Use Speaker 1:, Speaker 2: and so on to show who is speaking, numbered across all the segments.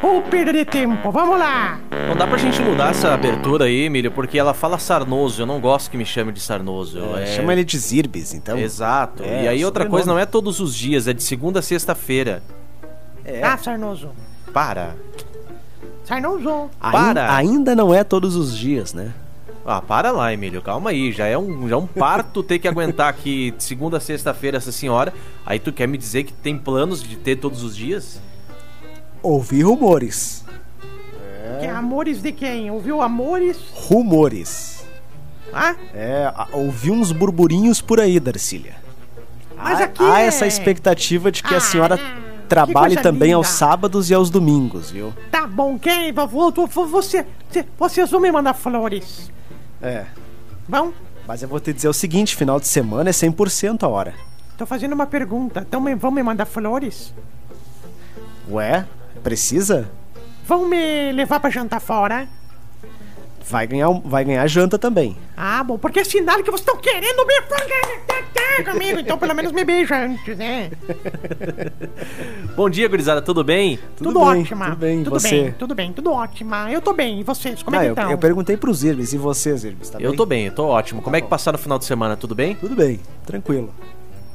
Speaker 1: Ou perda de tempo, vamos lá!
Speaker 2: Não dá pra gente mudar essa abertura aí, Emílio, porque ela fala Sarnoso. Eu não gosto que me chame de Sarnoso.
Speaker 3: É, Chama ele de Zirbis, então.
Speaker 2: Exato.
Speaker 3: É,
Speaker 2: e aí outra coisa, não é todos os dias, é de segunda a sexta-feira.
Speaker 3: É.
Speaker 1: Ah, Sarnoso.
Speaker 2: Para.
Speaker 1: Sarnoso.
Speaker 3: Ainda,
Speaker 2: para.
Speaker 3: ainda não é todos os dias, né?
Speaker 2: Ah, para lá, Emílio. Calma aí. Já é um, já é um parto ter que aguentar aqui de segunda a sexta-feira essa senhora. Aí tu quer me dizer que tem planos de ter todos os dias?
Speaker 3: Ouvi rumores.
Speaker 1: Que amores de quem? Ouviu amores?
Speaker 3: Rumores.
Speaker 1: Ah?
Speaker 3: É, a- ouvi uns burburinhos por aí, Darcília.
Speaker 1: Mas
Speaker 3: há,
Speaker 1: aqui
Speaker 3: há
Speaker 1: é-
Speaker 3: essa expectativa de que a
Speaker 1: Ah,
Speaker 3: senhora
Speaker 1: que
Speaker 3: trabalhe também
Speaker 1: linda.
Speaker 3: aos sábados e aos domingos, viu?
Speaker 1: Tá bom, quem? Você, você- vocês vão me mandar flores.
Speaker 3: É.
Speaker 1: Bom,
Speaker 3: Mas eu vou te dizer o seguinte, final de semana é 100% a hora.
Speaker 1: tô fazendo uma pergunta. Então me, vão me mandar flores?
Speaker 3: Ué? Precisa?
Speaker 1: Vão me levar pra jantar fora?
Speaker 3: Vai ganhar, vai ganhar janta também.
Speaker 1: Ah, bom, porque é sinal que vocês estão querendo me comigo. Então pelo menos me beija antes, né?
Speaker 2: Bom dia, gurizada. Tudo bem?
Speaker 3: Tudo
Speaker 1: Tudo,
Speaker 3: bem,
Speaker 1: ótima.
Speaker 3: tudo bem,
Speaker 1: tudo
Speaker 3: você?
Speaker 1: bem, tudo bem, tudo ótima. Eu tô bem. E vocês, como
Speaker 3: Ah,
Speaker 1: é que
Speaker 3: eu,
Speaker 1: estão?
Speaker 3: eu perguntei pros Irbis, e vocês, Irbis, tá
Speaker 2: Eu
Speaker 3: bem?
Speaker 2: tô bem, eu tô ótimo. Como é que passaram o final de semana? Tudo bem?
Speaker 3: Tudo bem, tranquilo.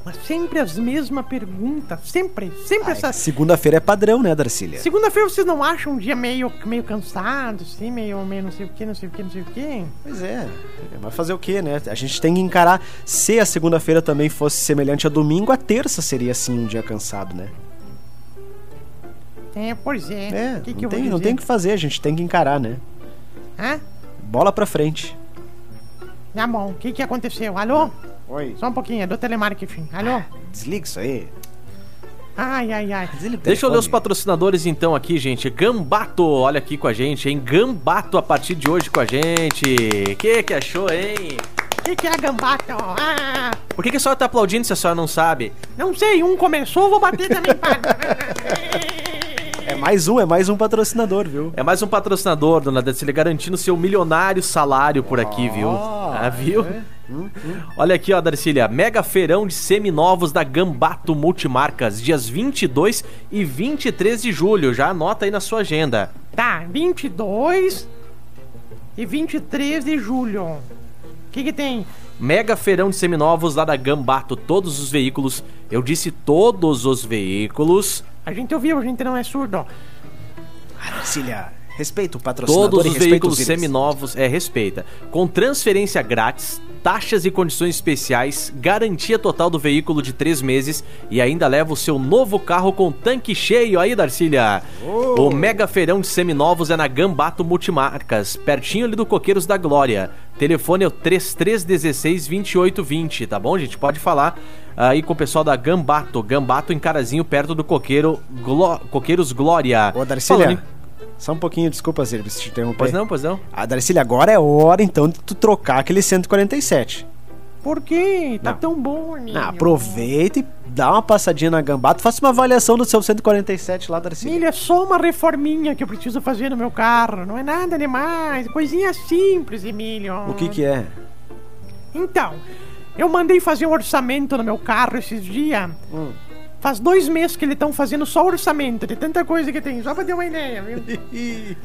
Speaker 1: Mas sempre as mesmas perguntas. Sempre, sempre
Speaker 3: Ah, é que Segunda-feira é padrão, né, Darcília?
Speaker 1: Segunda-feira vocês não acham um dia meio, meio cansado, assim, meio, meio não sei o que, não sei o que, não sei o que?
Speaker 3: Pois é, mas fazer o quê, né? A gente tem que encarar. Se a segunda-feira também fosse semelhante a domingo, a terça seria assim um dia cansado, né?
Speaker 1: É, pois é.
Speaker 3: É,
Speaker 1: O que, que
Speaker 3: não,
Speaker 1: eu
Speaker 3: tem, não tem o que fazer, a gente tem que encarar, né?
Speaker 1: Hã?
Speaker 3: Bola pra frente.
Speaker 1: Tá bom, o que, que aconteceu? Alô?
Speaker 3: Oi.
Speaker 1: Só um pouquinho, é do telemarketing. Alô?
Speaker 3: Desliga isso aí.
Speaker 1: Ai, ai, ai.
Speaker 2: Deixa eu ler os patrocinadores então aqui, gente. Gambato, olha aqui com a gente, hein? Gambato a partir de hoje com a gente. Que que achou, hein?
Speaker 1: O que, que é gambato? Ah,
Speaker 2: Por que, que a senhora tá aplaudindo se a senhora não sabe?
Speaker 1: não sei, um começou, vou bater também.
Speaker 3: É mais um, é mais um patrocinador, viu?
Speaker 2: É mais um patrocinador, dona Decília, garantindo seu milionário salário por aqui, viu? Ah, viu? Olha aqui, ó, Darcília. Mega feirão de seminovos da Gambato Multimarcas, dias 22 e 23 de julho. Já anota aí na sua agenda.
Speaker 1: tá, 22 e 23 de julho. O que, que tem?
Speaker 2: Mega feirão de seminovos lá da Gambato. Todos os veículos, eu disse todos os veículos,
Speaker 1: A gente ouviu, a gente não é surdo.
Speaker 3: Darcília, respeita o patrocinador
Speaker 2: todos os veículos seminovos, é, respeita. Com transferência grátis, taxas e condições especiais, garantia total do veículo de três meses e ainda leva o seu novo carro com tanque cheio aí, Darcília. O mega feirão de seminovos é na Gambato Multimarcas, pertinho ali do Coqueiros da Glória. Telefone é o 3316-2820, tá bom, gente? Pode falar aí com o pessoal da Gambato. Gambato em Carazinho, perto do Coqueiro Glo- Coqueiros Glória.
Speaker 3: Ô,
Speaker 2: Falando
Speaker 3: Darcília,
Speaker 2: em-
Speaker 3: só um pouquinho, desculpa, Irbis, te interromper.
Speaker 2: Pois não, pois não.
Speaker 3: Ah, Darcília, agora é hora então de tu trocar aquele 147.
Speaker 1: Por quê? Tá
Speaker 3: Não.
Speaker 1: tão bom, Emílio.
Speaker 3: Ah, aproveita e dá uma passadinha na Gambato, faça uma avaliação do seu 147 lá, Darcília.
Speaker 1: Emílio, é só uma reforminha que eu preciso fazer no meu carro. Não é nada demais. Coisinha simples, Emílio.
Speaker 3: O que que é?
Speaker 1: Então, eu mandei fazer um orçamento no meu carro esses dias. Faz dois meses que eles estão fazendo só orçamento, de tanta coisa que tem, só pra ter uma ideia, viu?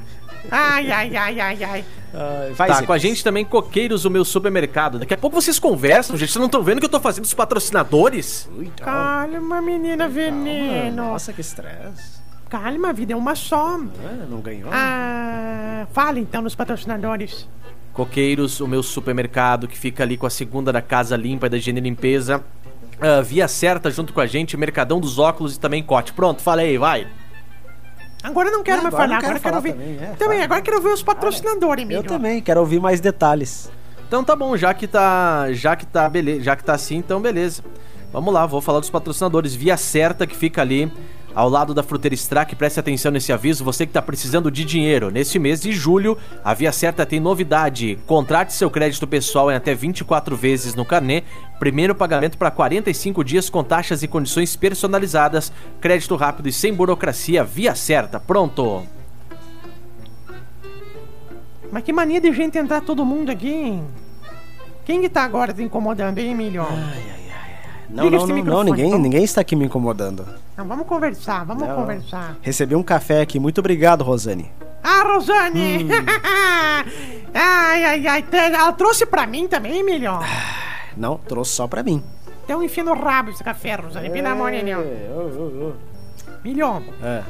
Speaker 1: Ai, ai, ai, ai, ai.
Speaker 3: Ah, vai,
Speaker 2: Tá, com a gente também Coqueiros, o meu supermercado. Daqui a pouco vocês conversam, gente. Vocês não estão vendo que eu tô fazendo os patrocinadores?
Speaker 3: Ui, tá.
Speaker 1: Calma, menina veneno.
Speaker 3: Nossa, que estresse.
Speaker 1: Calma, a vida é uma só.
Speaker 3: Ah, não ganhou?
Speaker 1: Ah, fala então nos patrocinadores.
Speaker 2: Coqueiros, o meu supermercado que fica ali com a segunda da casa limpa e da higiene e limpeza. Ah, via certa junto com a gente, Mercadão dos Óculos e também Cote. Pronto, falei, vai.
Speaker 1: Agora eu não quero
Speaker 3: Não,
Speaker 1: mais falar,
Speaker 3: não quero
Speaker 1: agora quero
Speaker 3: falar
Speaker 1: ver.
Speaker 3: também, é,
Speaker 1: também, agora quero ver os patrocinadores,
Speaker 3: Eu
Speaker 1: Emílio.
Speaker 3: também, quero ouvir mais detalhes.
Speaker 2: Então tá bom, já que tá, já que tá, beleza, já que tá assim, então beleza. Vamos lá, vou falar dos patrocinadores. Via Certa que fica ali ao lado da Fruteira Strack, preste atenção nesse aviso, você que está precisando de dinheiro. Neste mês de julho, a Via Certa tem novidade. Contrate seu crédito pessoal em até 24 vezes no carnê. Primeiro pagamento para 45 dias com taxas e condições personalizadas. Crédito rápido e sem burocracia. Via Certa. Pronto.
Speaker 1: Mas que mania de gente entrar todo mundo aqui, hein? Quem que tá agora te incomodando, hein, Emílio?
Speaker 3: Não,
Speaker 1: Liga
Speaker 3: não, não, não,
Speaker 1: microfone,
Speaker 3: ninguém,
Speaker 1: vamos.
Speaker 3: ninguém está aqui me incomodando.
Speaker 1: Não, vamos conversar, vamos
Speaker 3: Não.
Speaker 1: conversar.
Speaker 3: Recebi um café aqui, muito obrigado, Rosane.
Speaker 1: Ah, Rosane!
Speaker 3: Hum.
Speaker 1: ai, ai, ai. Ela trouxe pra mim também, Emílio.
Speaker 3: Não, trouxe só pra mim.
Speaker 1: Então enfia no rabo esse café, Rosane. Pelo amor de Deus. Emílio,
Speaker 3: É.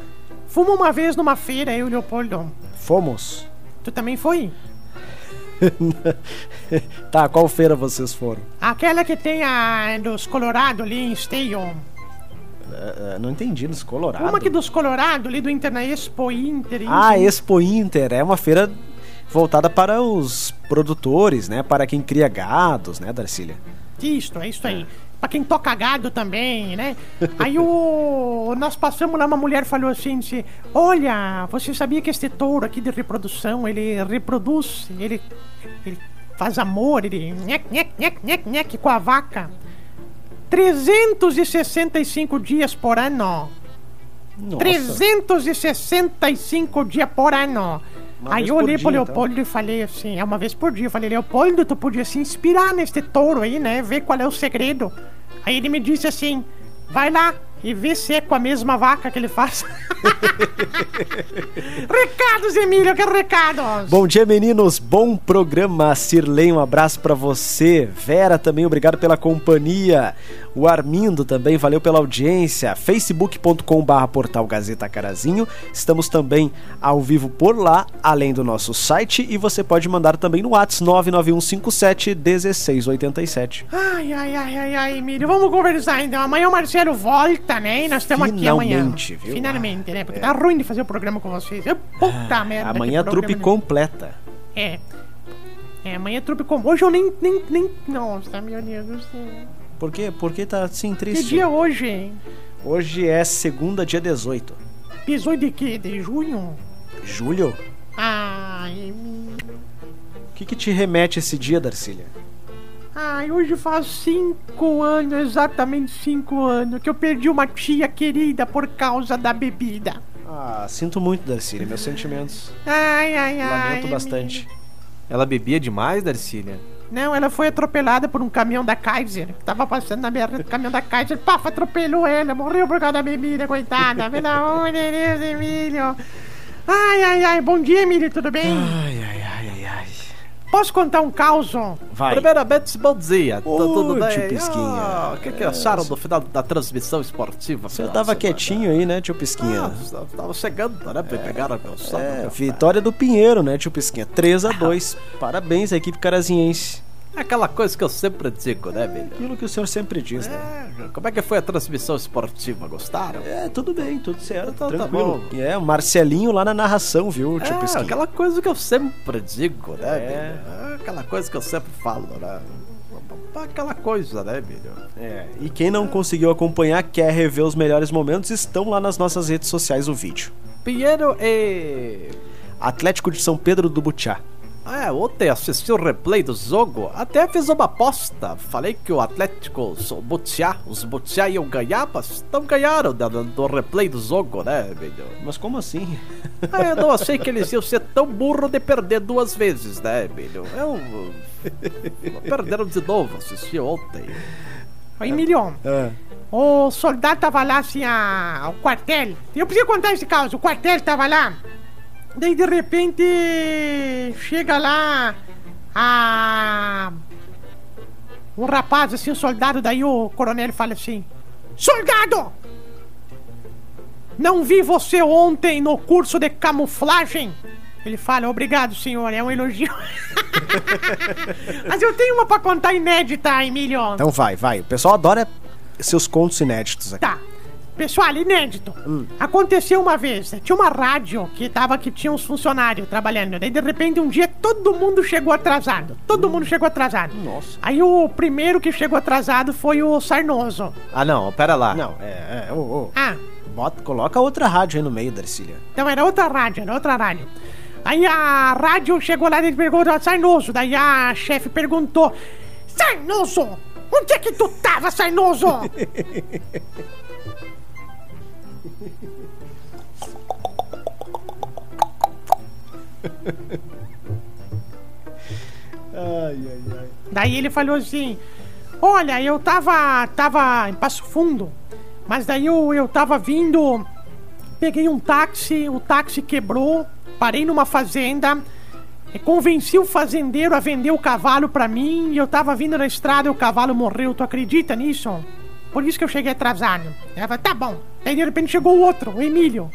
Speaker 1: fuma uma vez numa feira, eu e o Leopoldo.
Speaker 3: Fomos.
Speaker 1: Tu também foi?
Speaker 3: Tá, qual feira vocês foram?
Speaker 1: Aquela que tem a dos Colorado ali em Stadium.
Speaker 3: É, é, não entendi, nos Colorado.
Speaker 1: Uma que dos Colorado ali do Inter na Expo Inter.
Speaker 3: Ah, Expo Inter. É uma feira voltada para os produtores, né? Para quem cria gados, né, Darcília?
Speaker 1: Isto, é isso aí. Pra quem toca gado também, né? Aí o. Nós passamos lá, uma mulher falou assim, disse, olha, você sabia que este touro aqui de reprodução, ele reproduz, ele, ele faz amor, ele nhec, nhec, nhec, nhec, nhec com a vaca. 365 dias por ano.
Speaker 3: Nossa.
Speaker 1: 365 dias por ano. Aí eu olhei pro
Speaker 3: dia,
Speaker 1: Leopoldo e falei assim, é uma vez por dia. Eu falei, Leopoldo, tu podia se inspirar neste touro aí, né? Ver qual é o segredo. Aí ele me disse assim, vai lá e vê se é com a mesma vaca que ele faz. recados, Emílio, que recados?
Speaker 3: Bom dia, meninos. Bom programa. Sirlei, um abraço pra você. Vera também, obrigado pela companhia. O Armindo também, valeu pela audiência. facebook.com/barra portal Gazeta Carazinho. Estamos também ao vivo por lá, além do nosso site. E você pode mandar também no WhatsApp 99157 1687.
Speaker 1: Ai, ai, ai, ai, ai, Emílio, vamos conversar então. Amanhã o Marcelo volta, né? E nós estamos aqui amanhã.
Speaker 3: Finalmente, viu?
Speaker 1: Finalmente, né? Porque tá ruim de fazer o programa com vocês. Eu, puta merda.
Speaker 3: Amanhã a trupe
Speaker 1: né?
Speaker 3: completa.
Speaker 1: É. É, amanhã a trupe com. Hoje eu nem, nem, nem. Nossa, meu Deus do céu.
Speaker 3: Por quê? Por que tá assim
Speaker 1: Que
Speaker 3: triste?
Speaker 1: dia é hoje, hein?
Speaker 3: Hoje é segunda, dia 18.
Speaker 1: Pisou de quê? De junho?
Speaker 3: Julho?
Speaker 1: Ai.
Speaker 3: O que, que te remete esse dia, Darcília?
Speaker 1: Ai, hoje faz cinco anos, exatamente cinco anos, que eu perdi uma tia querida por causa da bebida.
Speaker 3: Ah, sinto muito, Darcília. Meus sentimentos.
Speaker 1: Ai, ai, ai.
Speaker 3: Lamento
Speaker 1: Emílio.
Speaker 3: bastante.
Speaker 2: Ela bebia demais, Darcília?
Speaker 1: Não, ela foi atropelada por um caminhão da Kaiser. Tava passando na beira do caminhão da Kaiser. Paf, atropelou ela. Morreu por causa da bebida, coitada. Pelo amor de Deus, Emílio. Ai, ai, ai. Bom dia, Emílio. Tudo bem?
Speaker 3: Ai, ai.
Speaker 1: Posso contar um caos?
Speaker 3: Vai.
Speaker 2: Primeiramente, bom dia. Tá
Speaker 3: Ô,
Speaker 2: tudo bem?
Speaker 3: tio Pisquinha.
Speaker 2: Ah, o que, que acharam do final da transmissão esportiva?
Speaker 3: Você tava quietinho aí, né, tio Pisquinha?
Speaker 2: Ah, tava chegando, né? Pra pegar a meu sono.
Speaker 3: É, vitória do Pinheiro, né, tio Pisquinha? 3 a 2 Parabéns à equipe carazinhense.
Speaker 2: É aquela coisa que eu sempre digo, né, velho?
Speaker 3: Aquilo que o senhor sempre diz, né?
Speaker 2: É, como é que foi a transmissão esportiva? Gostaram?
Speaker 3: É, tudo bem, tudo certo,
Speaker 2: Então tá
Speaker 3: tranquilo.
Speaker 2: bom.
Speaker 3: é, o Marcelinho lá na narração, viu, tio
Speaker 2: É, aquela coisa que eu sempre digo, né,
Speaker 3: É.
Speaker 2: É aquela coisa que eu sempre falo, né? Aquela coisa, né, velho?
Speaker 3: É, e quem não conseguiu acompanhar, quer rever os melhores momentos, estão lá nas nossas redes sociais o vídeo.
Speaker 2: Pinheiro e...
Speaker 3: Atlético de São Pedro do Butiá.
Speaker 2: É, ontem assisti o replay do jogo, até fiz uma aposta. Falei que o Atlético, os Butiá, os Butiá iam ganhar, mas não ganharam do, do replay do jogo, né, velho?
Speaker 3: Mas como assim?
Speaker 2: Ah, eu não achei que eles iam ser tão burro de perder duas vezes, né, velho? Eu... Perderam de novo, assisti ontem.
Speaker 1: Ô, Emílio,
Speaker 3: É.
Speaker 1: o soldado tava lá assim, a, o quartel. Eu preciso contar esse caso. O quartel tava lá. Daí de repente chega lá a. Um rapaz, assim, um soldado. Daí o coronel fala assim: Soldado! Não vi você ontem no curso de camuflagem. Ele fala, obrigado, senhor, é um elogio. Mas eu tenho uma pra contar inédita, Emílio.
Speaker 3: Então vai, vai. O pessoal adora seus contos inéditos aqui.
Speaker 1: Tá. Pessoal, inédito. Aconteceu uma vez, tinha uma rádio que tava que tinha uns funcionários trabalhando. Daí de repente um dia todo mundo chegou atrasado. Todo mundo chegou atrasado.
Speaker 3: Nossa.
Speaker 1: Aí o primeiro que chegou atrasado foi o Sarnoso.
Speaker 2: Ah, não, pera lá.
Speaker 3: Não, é, é, ô, ô.
Speaker 1: Ah,
Speaker 3: Bota, coloca outra rádio aí no meio, Darcília.
Speaker 1: Então era outra rádio, era outra rádio. Aí a rádio chegou lá e perguntou, Sarnoso. Daí a chefe perguntou, Sarnoso, onde é que tu tava, Sarnoso?
Speaker 3: Ai, ai, ai.
Speaker 1: Daí ele falou assim: Olha, eu tava, tava em Passo Fundo, mas daí eu, eu tava vindo, peguei um táxi, o táxi quebrou, parei numa fazenda, convenci o fazendeiro a vender o cavalo pra mim, e eu tava vindo na estrada e o cavalo morreu. Tu acredita nisso? Por isso que eu cheguei atrasado. Ela falou, tá bom. Daí de repente chegou o outro, o Emílio.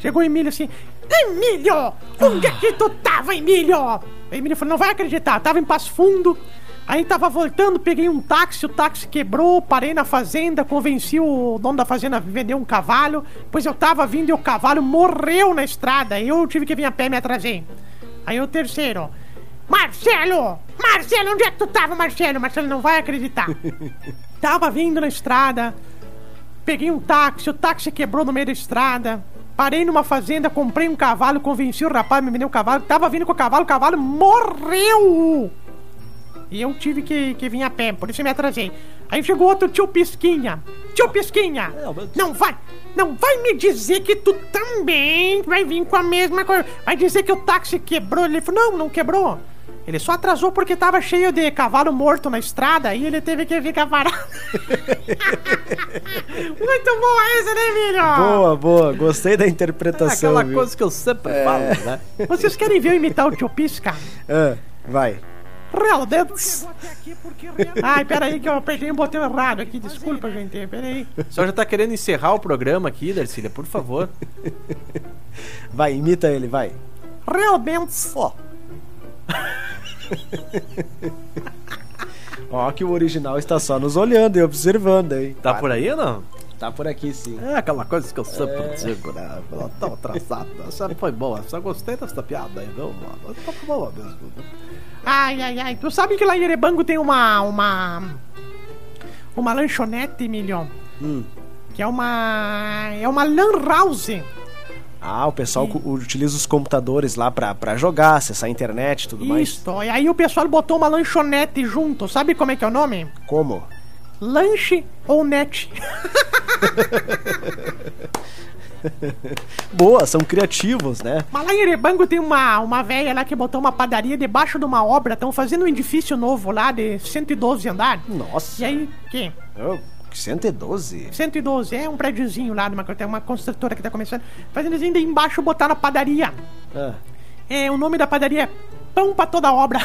Speaker 1: Chegou o Emílio assim: Emílio! Onde é que tu tava, Emílio? O Emílio falou: não vai acreditar, tava em Passo Fundo. Aí tava voltando, peguei um táxi, o táxi quebrou, parei na fazenda, convenci o dono da fazenda a vender um cavalo. Pois eu tava vindo e o cavalo morreu na estrada. E eu tive que vir a pé me atrasei. Aí o terceiro. Marcelo! Marcelo, onde é que tu tava, Marcelo? Marcelo não vai acreditar. tava vindo na estrada, peguei um táxi, o táxi quebrou no meio da estrada. Parei numa fazenda, comprei um cavalo, convenci o rapaz me vender o cavalo. Tava vindo com o cavalo, o cavalo morreu! E eu tive que, que vir a pé, por isso eu me atrasei. Aí chegou outro tio Pisquinha. Tio Pisquinha! Não vai! Não vai me dizer que tu também vai vir com a mesma coisa. Vai dizer que o táxi quebrou. Ele falou, não, não quebrou. Ele só atrasou porque tava cheio de cavalo morto na estrada e ele teve que ficar parado. Muito boa essa, né, filho?
Speaker 3: Boa, boa. Gostei da interpretação.
Speaker 2: Aquela
Speaker 3: viu?
Speaker 2: coisa que eu sempre falo, né?
Speaker 1: Vocês querem ver eu imitar o tio Pisca?
Speaker 3: Ah, vai.
Speaker 1: Realmente. Ai, peraí que eu apertei um botão errado aqui. Desculpa, gente. Peraí.
Speaker 2: O senhor já tá querendo encerrar o programa aqui, Darcília, por favor.
Speaker 3: Vai, imita ele, vai.
Speaker 1: Realmente.
Speaker 3: Ó. Ó, que o original está só nos olhando e observando, hein?
Speaker 2: Tá por aí ou não?
Speaker 3: Tá por aqui, sim.
Speaker 2: É aquela coisa que eu sempre digo, né? Ela tão atrasada. Essa foi boa. Só gostei dessa piada aí, viu, mano? Tá boa mesmo. viu?
Speaker 1: Ai, ai, ai. Tu sabe que lá em Erebango tem uma. Uma. Uma lanchonete, milhão.
Speaker 3: Hum.
Speaker 1: Que é uma. É uma Lan House.
Speaker 3: Ah, o pessoal utiliza os computadores lá pra, pra jogar, acessar a internet e tudo mais.
Speaker 1: Isso. E aí o pessoal botou uma lanchonete junto. Sabe como é que é o nome?
Speaker 3: Como?
Speaker 1: Lanche ou net.
Speaker 3: Boa, são criativos, né?
Speaker 1: Mas lá em Erebango tem uma, uma velha lá que botou uma padaria debaixo de uma obra. Estão fazendo um edifício novo lá de 112 andares.
Speaker 3: Nossa.
Speaker 1: E aí, que?
Speaker 3: Oh, 112?
Speaker 1: 112, é um prédiozinho lá, numa, tem uma construtora que tá começando. Fazendo assim, daí embaixo botaram a padaria.
Speaker 3: Ah,
Speaker 1: É, o nome da padaria é Pão pra toda obra.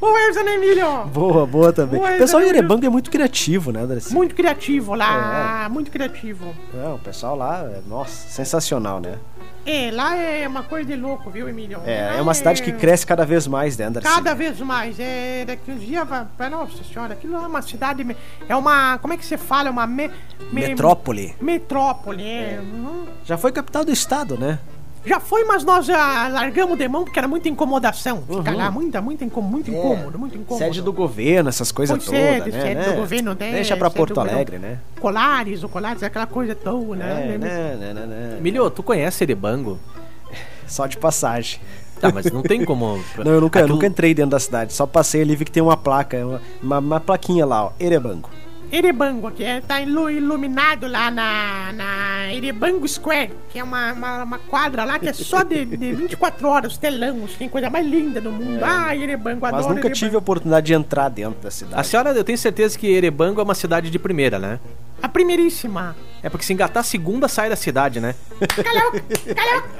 Speaker 1: Ô, Erza, né, Emílio?
Speaker 3: boa, boa também.
Speaker 1: Ué,
Speaker 3: o pessoal em
Speaker 1: meu
Speaker 3: Erebango é muito criativo, né, Darcy?
Speaker 1: Muito criativo lá, muito criativo.
Speaker 3: Não, o pessoal lá, é, nossa, sensacional, né?
Speaker 1: É, lá é uma coisa de louco, viu, Emílio?
Speaker 3: É,
Speaker 1: Lá
Speaker 3: é uma cidade que cresce cada vez mais, né, Darcy?
Speaker 1: Cada vez mais. É, daqui uns dias vai. Nossa senhora, aquilo é uma cidade. É uma. Como é que você fala? É uma. Me, me-
Speaker 3: Metrópole.
Speaker 1: Metrópole, é. uhum.
Speaker 3: Já foi capital do estado, né?
Speaker 1: Já foi, mas nós já largamos de mão porque era muita incomodação. Ficar
Speaker 3: Uhum.
Speaker 1: lá, muita, muita incô- muito incômodo, muito incômodo.
Speaker 3: Sede do governo, essas coisas
Speaker 1: Pois
Speaker 3: todas,
Speaker 1: sede,
Speaker 3: né?
Speaker 1: sede
Speaker 3: né?
Speaker 1: do governo, né?
Speaker 3: Deixa pra
Speaker 1: Sede
Speaker 3: Porto. Alegre, né?
Speaker 1: Colares, o Colares, aquela coisa toda, né?
Speaker 3: É, né, né, né, né.
Speaker 2: Emilio, tu conhece Erebango?
Speaker 3: Só de passagem.
Speaker 2: Tá, mas não tem como.
Speaker 3: Não, eu nunca, eu
Speaker 2: Aquilo-
Speaker 3: nunca entrei dentro da cidade. Só passei ali e vi que tem uma placa, uma, uma, uma plaquinha lá, ó, Erebango.
Speaker 1: Erebango, que é, tá ilu- iluminado lá na, na Erebango Square, que é uma, uma, uma quadra lá que é só de, de 24 horas, telão, tem coisa mais linda do mundo. Ah, Erebango, adoro
Speaker 3: É. Mas nunca
Speaker 1: Erebango.
Speaker 3: tive a oportunidade de entrar dentro da
Speaker 2: A
Speaker 3: cidade.
Speaker 2: senhora, eu tenho certeza que Erebango é uma cidade de primeira, né?
Speaker 1: A primeiríssima.
Speaker 2: É porque se engatar a segunda, sai da cidade, né?
Speaker 1: A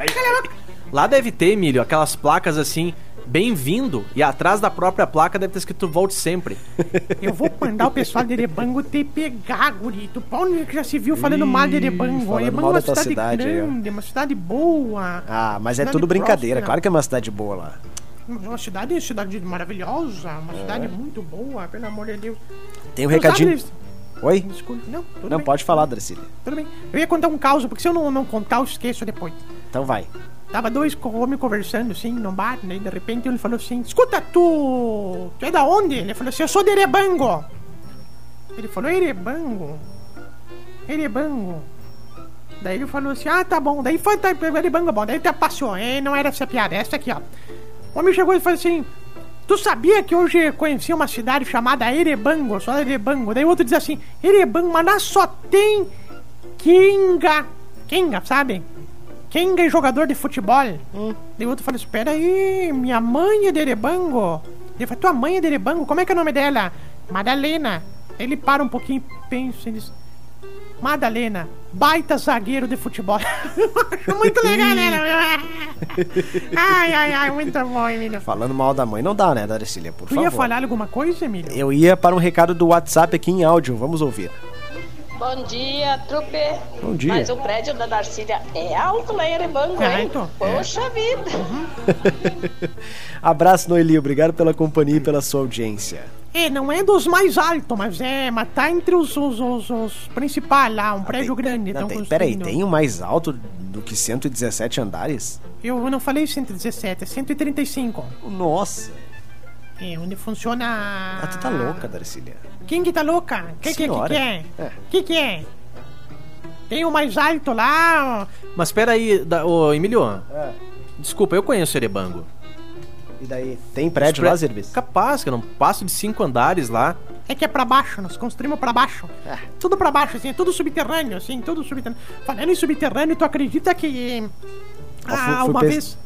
Speaker 1: a cala a boca.
Speaker 2: Lá deve ter, Emílio, aquelas placas assim, bem-vindo, e atrás da própria placa deve ter escrito volte sempre.
Speaker 1: Eu vou mandar o pessoal de Erebango te pegar, gurito. Pra onde que já se viu falando
Speaker 3: Ih,
Speaker 1: mal de Erebango? Erebango é uma cidade,
Speaker 3: cidade aí,
Speaker 1: grande, uma cidade boa.
Speaker 3: Ah, mas é tudo brincadeira.
Speaker 1: próspera.
Speaker 3: Claro que é uma cidade boa lá.
Speaker 1: Uma cidade, cidade maravilhosa, uma
Speaker 3: É.
Speaker 1: cidade muito boa, pelo amor de Deus.
Speaker 3: Tem um recadinho.
Speaker 1: sabe-
Speaker 3: Oi?
Speaker 1: Desculpe, não,
Speaker 3: Não,
Speaker 1: bem,
Speaker 3: pode falar, Dracília.
Speaker 1: tudo bem. Eu ia contar um caos, porque se eu não, não contar, eu esqueço depois.
Speaker 3: Então vai.
Speaker 1: Tava dois homens conversando assim no bar, né? E de repente ele falou assim: Escuta, tu. Tu é da onde? Ele falou assim: Eu sou de Erebango. Ele falou: Erebango? Erebango. Daí ele falou assim, ah, tá bom. Daí foi, tá, Erebango, bom. Daí até passou. E não era essa piada, essa aqui, ó. O homem chegou e falou assim, tu sabia que hoje conheci uma cidade chamada Erebango, só Erebango. Daí o outro diz assim, Erebango, mas lá só tem Kinga. Kinga, sabe? Kinga é jogador de futebol. Hum. Daí o outro falou, espera aí, minha mãe é de Erebango. Ele falou, tua mãe é de Erebango? Como é que é o nome dela? Madalena. Ele para um pouquinho, pensa e diz, Madalena, baita zagueiro de futebol. muito legal, né? ai, ai, ai, muito bom, Emílio.
Speaker 3: Falando mal da mãe não dá, né, Darcília, por
Speaker 1: tu
Speaker 3: favor.
Speaker 1: ia falar alguma coisa, Emílio?
Speaker 3: Eu ia para um recado do WhatsApp aqui em áudio, vamos ouvir.
Speaker 4: Bom dia, trupe.
Speaker 3: Bom dia.
Speaker 4: Mas o prédio da Darcília é alto lá em Erebango,
Speaker 1: É
Speaker 4: hein?
Speaker 1: alto?
Speaker 4: Poxa vida.
Speaker 3: Abraço, Noeli, obrigado pela companhia e pela sua audiência.
Speaker 1: É, não é dos mais altos, mas é, mas tá entre os, os, os, os principais lá, um prédio
Speaker 3: Tem-
Speaker 1: grande.
Speaker 3: Não, tem, peraí, tem um mais alto do que 117 andares?
Speaker 1: Eu não falei 117, é 135.
Speaker 3: Nossa,
Speaker 1: É, onde funciona.
Speaker 3: ah, tu tá louca, Darcília.
Speaker 1: Quem que tá louca? Que que, que, que é?
Speaker 3: É.
Speaker 1: Que que é? Tem o mais alto lá.
Speaker 2: Mas pera aí, da, ô, Emílio.
Speaker 3: É.
Speaker 2: Desculpa, eu conheço Erebango.
Speaker 3: E daí, tem prédio
Speaker 2: Os
Speaker 3: lá, Zerbis?
Speaker 2: Capaz, que eu não passo de cinco andares lá.
Speaker 1: É que é pra baixo, nós construímos pra baixo.
Speaker 3: É.
Speaker 1: Tudo pra baixo, assim, é tudo subterrâneo, assim, tudo subterrâneo. Falando em subterrâneo, tu acredita que.
Speaker 3: Ó, fui-
Speaker 1: Ah,
Speaker 3: fui
Speaker 1: uma
Speaker 3: pes-
Speaker 1: vez.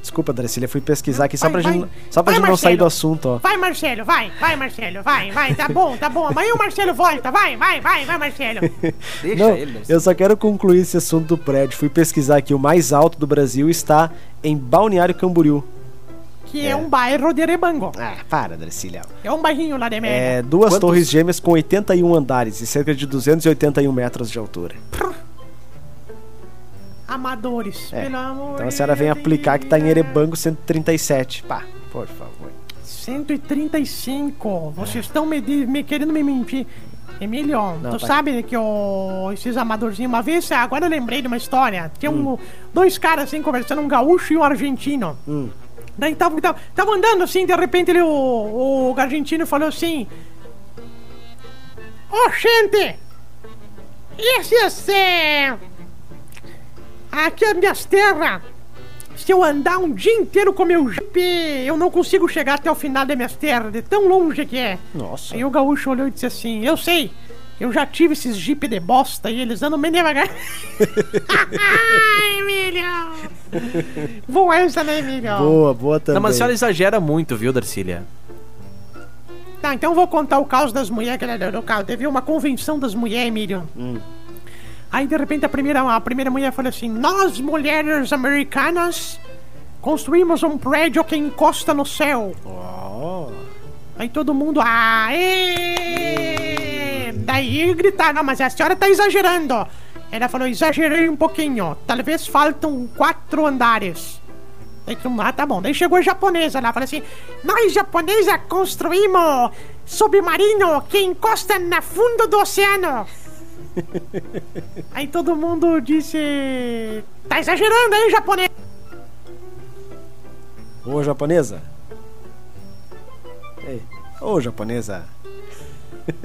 Speaker 3: Desculpa, Darcília, fui pesquisar aqui só
Speaker 1: Vai,
Speaker 3: pra
Speaker 1: vai.
Speaker 3: gente, só pra
Speaker 1: Vai,
Speaker 3: gente não sair do assunto, ó.
Speaker 1: Vai, Marcelo, vai, vai, Marcelo, vai, vai, tá bom, tá bom. Amanhã o Marcelo volta, vai, vai, vai, vai, Marcelo.
Speaker 2: Deixa
Speaker 3: Não,
Speaker 2: ele.
Speaker 3: eu só quero concluir esse assunto do prédio. Fui pesquisar aqui, o mais alto do Brasil está em Balneário Camboriú.
Speaker 1: Que é, um bairro de Rebango.
Speaker 3: Ah, para, Darcília.
Speaker 1: É um bairrinho lá de merda.
Speaker 3: É duas
Speaker 2: Quantos-
Speaker 3: torres gêmeas com 81 andares e cerca de 281 metros de altura.
Speaker 1: Amadores,
Speaker 3: É.
Speaker 1: pelo amor
Speaker 3: Então a senhora vem aplicar que tá em. Erebango 137. Pá, por favor.
Speaker 1: 135. Vocês estão me, me querendo me mentir. Emílio,
Speaker 3: Não,
Speaker 1: tu
Speaker 3: tá.
Speaker 1: sabe que o, esses amadorzinhos, uma vez, agora eu lembrei de uma história. Tinha um, dois caras assim conversando, um gaúcho e um argentino.
Speaker 3: Hum.
Speaker 1: Daí estavam tava, tava andando assim, de repente ele, o, o argentino falou assim: Ô gente, esses. É, aqui é minhas terras. Se eu andar um dia inteiro com meu jeep, eu não consigo chegar até o final das minhas terras, de tão longe que é.
Speaker 3: Nossa.
Speaker 1: Aí o gaúcho olhou e disse assim: Eu sei, eu já tive esses jeep de bosta e eles andam bem devagar. Ai, Emílio! Boa essa, né, Emílio?
Speaker 3: Boa, boa também.
Speaker 2: Não, mas a senhora exagera muito, viu, Darcília?
Speaker 1: Tá, então eu vou contar o caos das mulheres que era do carro. Teve uma convenção das mulheres, Emílio. Aí de repente a primeira, a primeira mulher falou assim: Nós, mulheres americanas, construímos um prédio que encosta no céu.
Speaker 3: Ó,
Speaker 1: Aí todo mundo, aê! Daí gritaram, não, mas a senhora tá exagerando. Ela falou, exagerei um pouquinho. Talvez faltam quatro andares. Daí todo mundo, ah, tá bom. Daí chegou a japonesa lá, falou assim, nós japonesa construímos submarino que encosta no fundo do oceano. Aí todo mundo disse, tá exagerando, hein, japonês?
Speaker 3: Ô, japonesa. Ei. Ô, japonesa.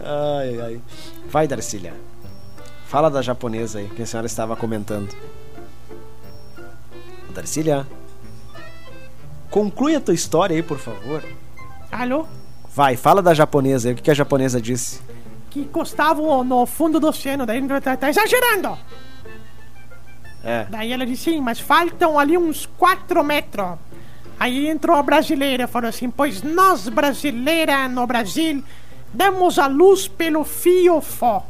Speaker 3: ai, ai. Vai, Darcília. Fala da japonesa aí, que a senhora estava comentando. Darcília. Conclui a tua história aí, por favor.
Speaker 1: Alô?
Speaker 3: Vai, fala da japonesa aí. O que a japonesa disse?
Speaker 1: Que encostavam no fundo do oceano, daí tá, tá exagerando.
Speaker 3: É.
Speaker 1: Daí ela disse, sim, mas faltam ali uns 4 metros. Aí entrou a brasileira e falou assim, pois nós, brasileira, no Brasil, damos a luz pelo fiofó.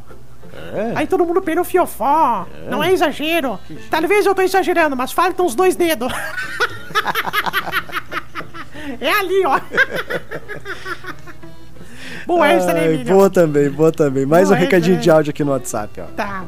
Speaker 3: É.
Speaker 1: Aí todo mundo pelo fiofó. Não é exagero. Talvez eu tô exagerando, mas faltam os dois dedos. é ali, ó. Boa essa, né,
Speaker 3: Ai,
Speaker 1: Emílio?
Speaker 3: boa também, boa também. Mais um
Speaker 1: Boa essa,
Speaker 3: recadinho
Speaker 1: né?
Speaker 3: de áudio aqui no WhatsApp, ó.
Speaker 1: Tá.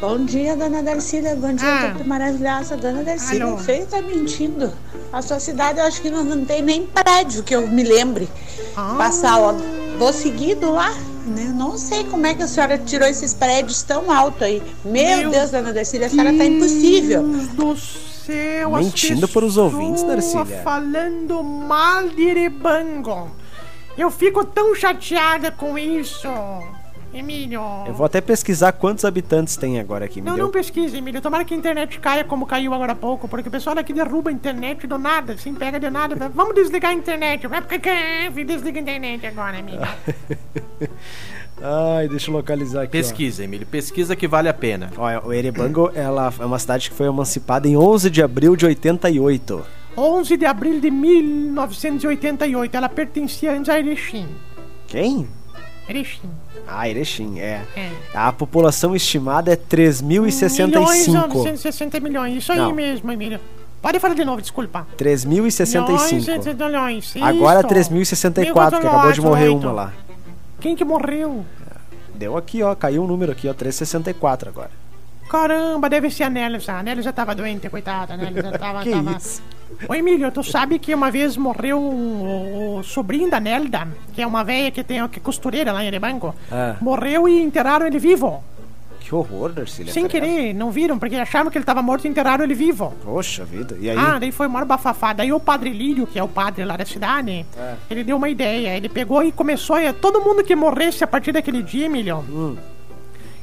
Speaker 4: Bom dia, dona Darcília. Bom dia,
Speaker 1: Ah.
Speaker 4: trupe maravilhosa. Dona Darcília,
Speaker 1: Alô.
Speaker 4: o feio tá mentindo. A sua cidade, eu acho que não, não tem nem prédio que eu me lembre.
Speaker 1: Ah.
Speaker 4: Passar ó, do seguido lá. né? Eu não sei como é que a senhora tirou esses prédios tão altos aí. Meu,
Speaker 1: Meu
Speaker 4: Deus, dona Darcília, a senhora tá impossível.
Speaker 1: Deus do céu,
Speaker 3: Mentindo pros ouvintes,
Speaker 1: pessoas
Speaker 3: Darcília.
Speaker 1: falando mal de Erebango. Eu fico tão chateada com isso. Emílio.
Speaker 3: Eu vou até pesquisar quantos habitantes tem agora aqui,
Speaker 1: Não,
Speaker 3: deu?
Speaker 1: não pesquise, Emílio. Tomara que a internet caia como caiu agora há pouco, porque o pessoal daqui derruba a internet do nada, assim, pega de nada. Vamos desligar a internet. Vai porque desliga a internet agora, Emílio.
Speaker 3: Ai, deixa eu localizar aqui. ó.
Speaker 2: Pesquisa, Emílio. Pesquisa que vale a pena.
Speaker 3: Olha, o Erebango ela é uma cidade que foi emancipada em 11 de abril de 88.
Speaker 1: 11 de abril de 1988. Ela pertencia antes a Erechim.
Speaker 3: Quem?
Speaker 1: Erechim.
Speaker 3: Ah, Erechim, é.
Speaker 1: É.
Speaker 3: A população estimada é
Speaker 1: Milhões,
Speaker 3: 3.065.
Speaker 1: 960 milhões. Isso aí
Speaker 3: Não.
Speaker 1: mesmo, Emílio. Pode falar de novo, desculpa.
Speaker 3: 3.065.
Speaker 1: milhões.
Speaker 3: Agora
Speaker 1: isso.
Speaker 3: 3.064, que acabou de morrer
Speaker 1: 1808.
Speaker 3: uma lá.
Speaker 1: Quem que morreu?
Speaker 3: Deu aqui, ó. Caiu um número aqui, ó. 364 agora.
Speaker 1: Caramba, deve ser a Nelsa. A Nelsa tava doente, coitada. A Nelsa tava.
Speaker 3: Que
Speaker 1: tava...
Speaker 3: isso?
Speaker 1: Ô Emílio, tu sabe que uma vez morreu o, o sobrinho da Nelda, que é uma velha que tem que é costureira lá em Erebanco.
Speaker 3: Ah.
Speaker 1: Morreu e enterraram ele vivo.
Speaker 3: Que horror, Darcília.
Speaker 1: Sem querer, não viram, porque acharam que ele tava morto e enterraram ele vivo.
Speaker 3: Poxa vida. E aí?
Speaker 1: Ah, daí foi o maior bafafá. Daí o padre Lírio, que é o padre lá da cidade,
Speaker 3: É.
Speaker 1: ele deu uma ideia. Ele pegou e começou a. Todo mundo que morresse a partir daquele dia, Emílio,
Speaker 3: Hum.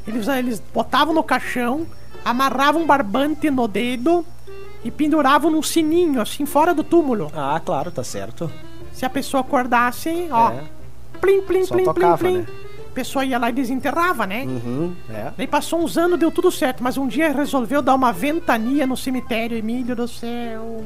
Speaker 1: eles, eles botavam no caixão, amarravam um barbante no dedo e penduravam num sininho, assim, fora do túmulo.
Speaker 3: Ah, claro, tá certo.
Speaker 1: Se a pessoa acordasse, ó,
Speaker 3: É.
Speaker 1: plim, plim,
Speaker 3: Só
Speaker 1: plim,
Speaker 3: tocava,
Speaker 1: plim, plim.
Speaker 3: né?
Speaker 1: A pessoa ia lá e desenterrava, né?
Speaker 3: Uhum, é.
Speaker 1: Daí passou uns anos, deu tudo certo, mas um dia resolveu dar uma ventania no cemitério, Emílio do céu.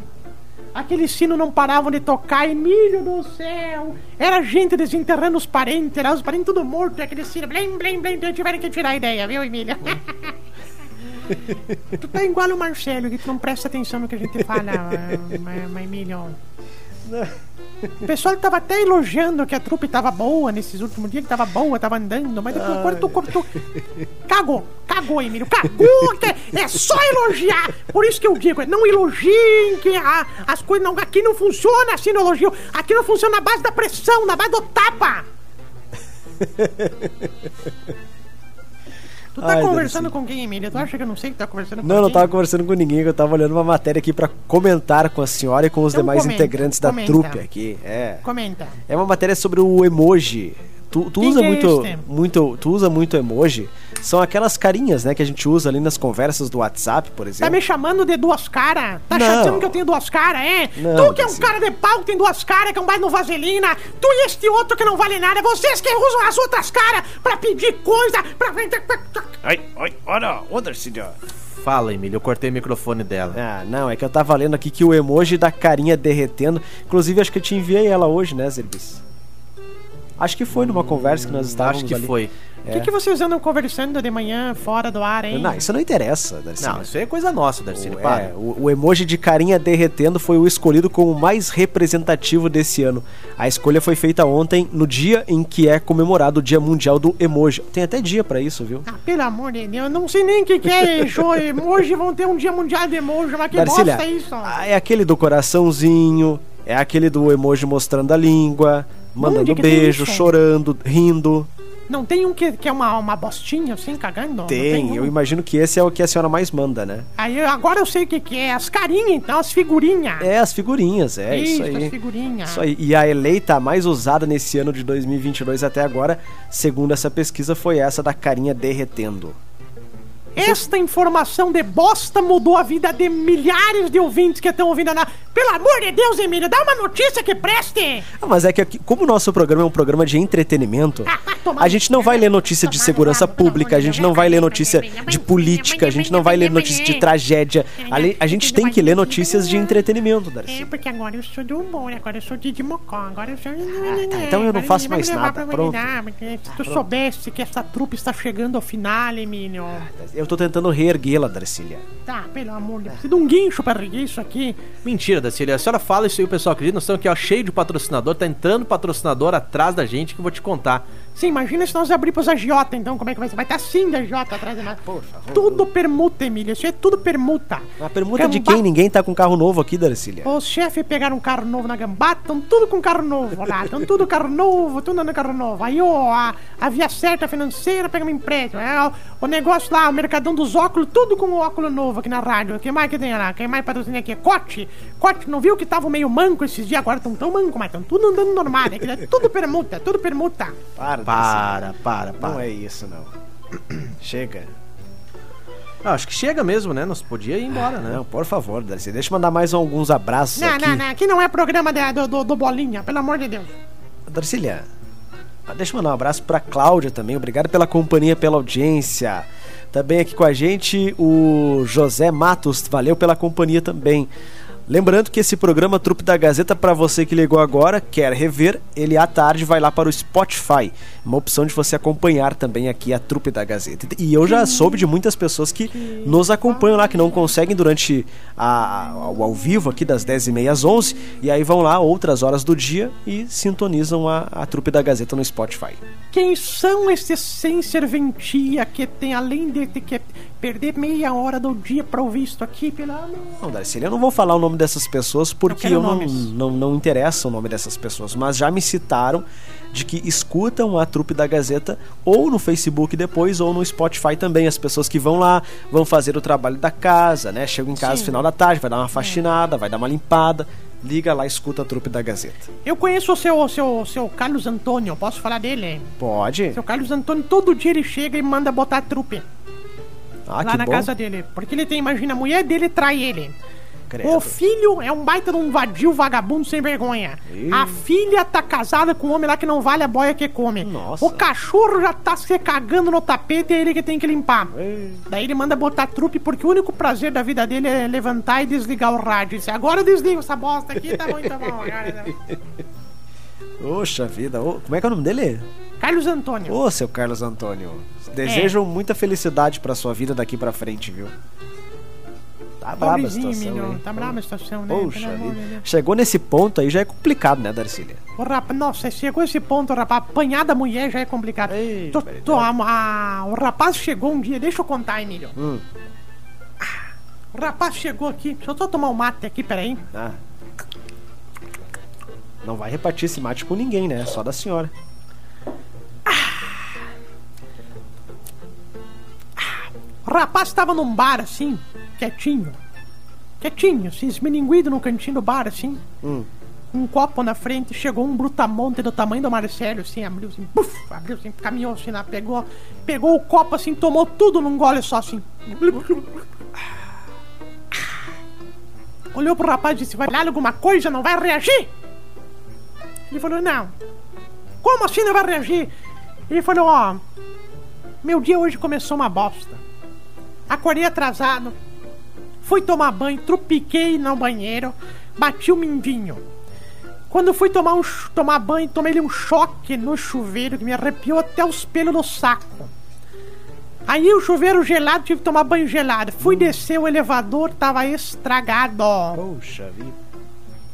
Speaker 1: Aqueles sinos não paravam de tocar, Emílio do céu. Era gente desenterrando os parentes, era os parentes tudo morto, e aquele sino, blém, blém, blém, então tiveram que tirar a ideia, viu, Emílio? tu tá igual o Marcelo, que tu não presta atenção no que a gente fala, mas, Emílio. O pessoal tava até elogiando que a trupe tava boa nesses últimos dias, que tava boa, tava andando, mas depois agora tu cortou. Cagou, cagou, Emílio, cagou, é só elogiar. Por isso que eu digo, não elogiem, que a- as coisas não. Aqui não funciona assim no elogio. Aqui não funciona na base da pressão, na base do tapa. Tu tá
Speaker 3: Ai,
Speaker 1: conversando com quem, Emília? Tu acha que eu não sei que tá conversando com
Speaker 3: Não, não
Speaker 1: quem?
Speaker 3: tava conversando com ninguém, eu tava olhando uma matéria aqui pra comentar com a senhora e com os
Speaker 1: Então
Speaker 3: demais
Speaker 1: comenta,
Speaker 3: integrantes da
Speaker 1: comenta.
Speaker 3: trupe aqui. É.
Speaker 1: Comenta.
Speaker 3: É uma matéria sobre o emoji. Tu, tu usa muito, muito, tu usa muito emoji. São aquelas carinhas, né, que a gente usa ali nas conversas do WhatsApp, por
Speaker 1: Tá
Speaker 3: exemplo.
Speaker 1: me chamando de duas caras? Tá
Speaker 3: Não.
Speaker 1: chateando que eu tenho duas caras, é?
Speaker 3: Não,
Speaker 1: tu que é um cara de pau que tem duas caras, que é um mais no vaselina. Tu e este outro que não vale nada. Vocês que usam as outras caras pra pedir coisa, pra...
Speaker 3: Ai, ai, olha, olha, senhor.
Speaker 2: Fala, Emílio. Eu cortei o microfone dela.
Speaker 3: Ah, não, é que eu tava lendo aqui que o emoji da carinha derretendo. Inclusive, acho que eu te enviei ela hoje, né, Zerbis? Acho que foi numa conversa que nós estávamos
Speaker 2: Acho que
Speaker 3: ali.
Speaker 2: foi.
Speaker 1: O que, que vocês andam conversando de manhã fora do ar, hein?
Speaker 3: Não, isso não interessa, Darcy.
Speaker 2: Não, isso aí é coisa nossa, Darcílio.
Speaker 3: O,
Speaker 2: Para.
Speaker 3: é, o, o emoji de carinha derretendo foi o escolhido como o mais representativo desse ano. A escolha foi feita ontem, no dia em que é comemorado o Dia Mundial do Emoji. Tem até dia pra isso, viu?
Speaker 1: Ah, pelo amor de Deus, eu não sei nem o que, que é show. Emoji vão ter um dia mundial de emoji, mas que
Speaker 3: Darcília,
Speaker 1: bosta é isso?
Speaker 3: é aquele do coraçãozinho, é aquele do emoji mostrando a língua, mandando
Speaker 1: tem
Speaker 3: beijo,
Speaker 1: isso?
Speaker 3: chorando, rindo.
Speaker 1: Não tem um que, que é uma, uma bostinha assim, cagando? Não
Speaker 3: Tem,
Speaker 1: um?
Speaker 3: eu imagino que esse é o que a senhora mais manda, né?
Speaker 1: Aí agora eu sei o que, que é. As carinhas, então, as figurinhas.
Speaker 3: É, as figurinhas, é isso,
Speaker 1: as
Speaker 3: aí.
Speaker 1: figurinhas.
Speaker 3: Isso aí. E a eleita mais usada nesse ano de 2022 até agora, segundo essa pesquisa, foi essa da carinha derretendo.
Speaker 1: Esta informação de bosta mudou a vida de milhares de ouvintes que estão ouvindo. Na... Pelo amor de Deus, Emílio, dá uma notícia que preste!
Speaker 3: Ah, mas é que aqui, como o nosso programa é um programa de entretenimento,
Speaker 1: Ah,
Speaker 3: a gente não vai ler notícia de segurança pública, a gente não vai ler notícia de política, a gente não vai ler notícia de tragédia. A gente tem que ler notícias de entretenimento,
Speaker 1: É,
Speaker 3: Darcy.
Speaker 1: porque agora eu sou do humor, agora eu sou de Mocó, agora eu sou...
Speaker 3: tá, então eu não faço mais nada, pronto.
Speaker 1: Se tu soubesse que essa trupe está chegando ao final, Emílio...
Speaker 3: Eu tô tentando reerguê-la, Darcília.
Speaker 1: Tá, pelo amor de Deus, precisa de um guincho pra erguer isso aqui.
Speaker 2: Mentira, Darcília. A senhora fala isso aí, o pessoal acredita. Nós estamos aqui, ó, cheio de patrocinador. Tá entrando patrocinador atrás da gente que eu vou te contar.
Speaker 1: Sim, imagina se nós abrir pros agiota, então como é que vai ser? Vai estar assim de agiota atrás de nós. Tudo permuta, Emília, isso é tudo permuta.
Speaker 3: A permuta de quem? Ninguém tá com carro novo aqui, Darcília.
Speaker 1: Os chefes pegaram um carro novo na gambata, estão tudo com carro novo lá, estão tudo carro novo, tudo andando carro novo. Aí ó, a, a via certa financeira pega um empréstimo. É, o, o negócio lá, o mercadão dos óculos, tudo com o óculos novo aqui na rádio. O que mais que tem lá? Quem mais patrocina aqui? Cote. Cote, não viu que tava meio manco esses dias? Agora estão tão manco, mas estão tudo andando normal. É, que é tudo permuta, tudo permuta.
Speaker 3: Para.
Speaker 2: Para, para, para.
Speaker 3: Não é isso, não. Chega.
Speaker 2: Ah, acho que chega mesmo, né? Nós podia ir embora, né?
Speaker 3: Não, por favor, Darcy. Deixa eu mandar mais alguns abraços
Speaker 1: Não,
Speaker 3: aqui.
Speaker 1: não, não, aqui não é programa de- do, do, do Bolinha, pelo amor de Deus.
Speaker 3: Darcília, ah, deixa eu mandar um abraço pra Cláudia também. Obrigado pela companhia, pela audiência. Também aqui com a gente o José Matos. Valeu pela companhia também. Lembrando que esse programa Trupe da Gazeta, para você que ligou agora, quer rever, ele à tarde vai lá para o Spotify. Uma opção de você acompanhar também aqui a Trupe da Gazeta. E eu já soube de muitas pessoas que nos acompanham lá, que não conseguem durante a, o ao vivo aqui das 10h30 às 11 e aí vão lá outras horas do dia e sintonizam a, a Trupe da Gazeta no Spotify.
Speaker 1: Quem são esses sem serventia que tem, além de que perder meia hora do dia pra ouvir isso aqui, pelo amor?
Speaker 3: Não, Darcy, eu não vou falar o nome dessas pessoas porque
Speaker 1: quero
Speaker 3: eu não, não, não interessa o nome dessas pessoas, mas já me citaram de que escutam a trupe da Gazeta ou no Facebook depois ou no Spotify também. As pessoas que vão lá, vão fazer o trabalho da casa, né? Chegam em casa no final da tarde, vai dar uma faxinada, vai dar uma limpada. Liga lá, escuta a trupe da Gazeta.
Speaker 1: Eu conheço o seu, seu, seu Carlos Antônio, posso falar dele?
Speaker 3: Pode?
Speaker 1: Seu Carlos Antônio, todo dia ele chega e manda botar a trupe
Speaker 3: Ah,
Speaker 1: lá na
Speaker 3: bom.
Speaker 1: casa dele. Porque ele tem, imagina, a mulher dele trai ele.
Speaker 3: Credo.
Speaker 1: O filho é um baita de um vadio vagabundo sem vergonha.
Speaker 3: Ih.
Speaker 1: A filha tá casada com um homem lá que não vale a boia que come.
Speaker 3: Nossa.
Speaker 1: O cachorro já tá se cagando no tapete e é ele que tem que limpar. Daí ele manda botar trupe porque o único prazer da vida dele é levantar e desligar o rádio. Ele Disse, agora eu desligo essa bosta aqui, tá muito bom. Agora-
Speaker 3: Poxa vida. Como é que é o nome dele?
Speaker 1: Carlos Antônio.
Speaker 3: Ô, seu Carlos Antônio. Desejo muita felicidade pra sua vida daqui pra frente, viu? Tá braba a situação, hein?
Speaker 1: Tá brava a situação, né?
Speaker 3: Poxa vida. Chegou nesse ponto aí já é complicado, né, Darcília?
Speaker 1: O rap... Nossa, chegou esse ponto, rapaz. Apanhar da mulher já é complicado.
Speaker 3: Ei,
Speaker 1: Tô- tô- a- a- o rapaz chegou um dia, deixa eu contar, Emílio.
Speaker 3: Hum.
Speaker 1: Ah, O rapaz chegou aqui, deixa eu só tomar um mate aqui, peraí.
Speaker 3: Ah. Não vai repartir esse mate com ninguém, né? Só da senhora.
Speaker 1: O rapaz tava num bar assim, quietinho. Quietinho, se esmininguido no cantinho do bar assim.
Speaker 3: Hum.
Speaker 1: Um copo na frente, chegou um brutamonte do tamanho do Marcelo, assim, abriu assim, puf, abriu assim, caminhou assim lá, pegou, pegou o copo assim, tomou tudo num gole só assim. Olhou pro rapaz e disse, vai dar alguma coisa, não vai reagir? Ele falou, não. Como assim não vai reagir? Ele falou, ó, meu dia hoje começou uma bosta. Acordei atrasado, fui tomar banho, trupiquei no banheiro, bati o mindinho. Quando fui tomar, um, tomar banho, tomei um choque no chuveiro que me arrepiou até os pelos do saco. Aí o chuveiro gelado, tive que tomar banho gelado. Fui descer, o elevador tava estragado.
Speaker 3: Poxa vida.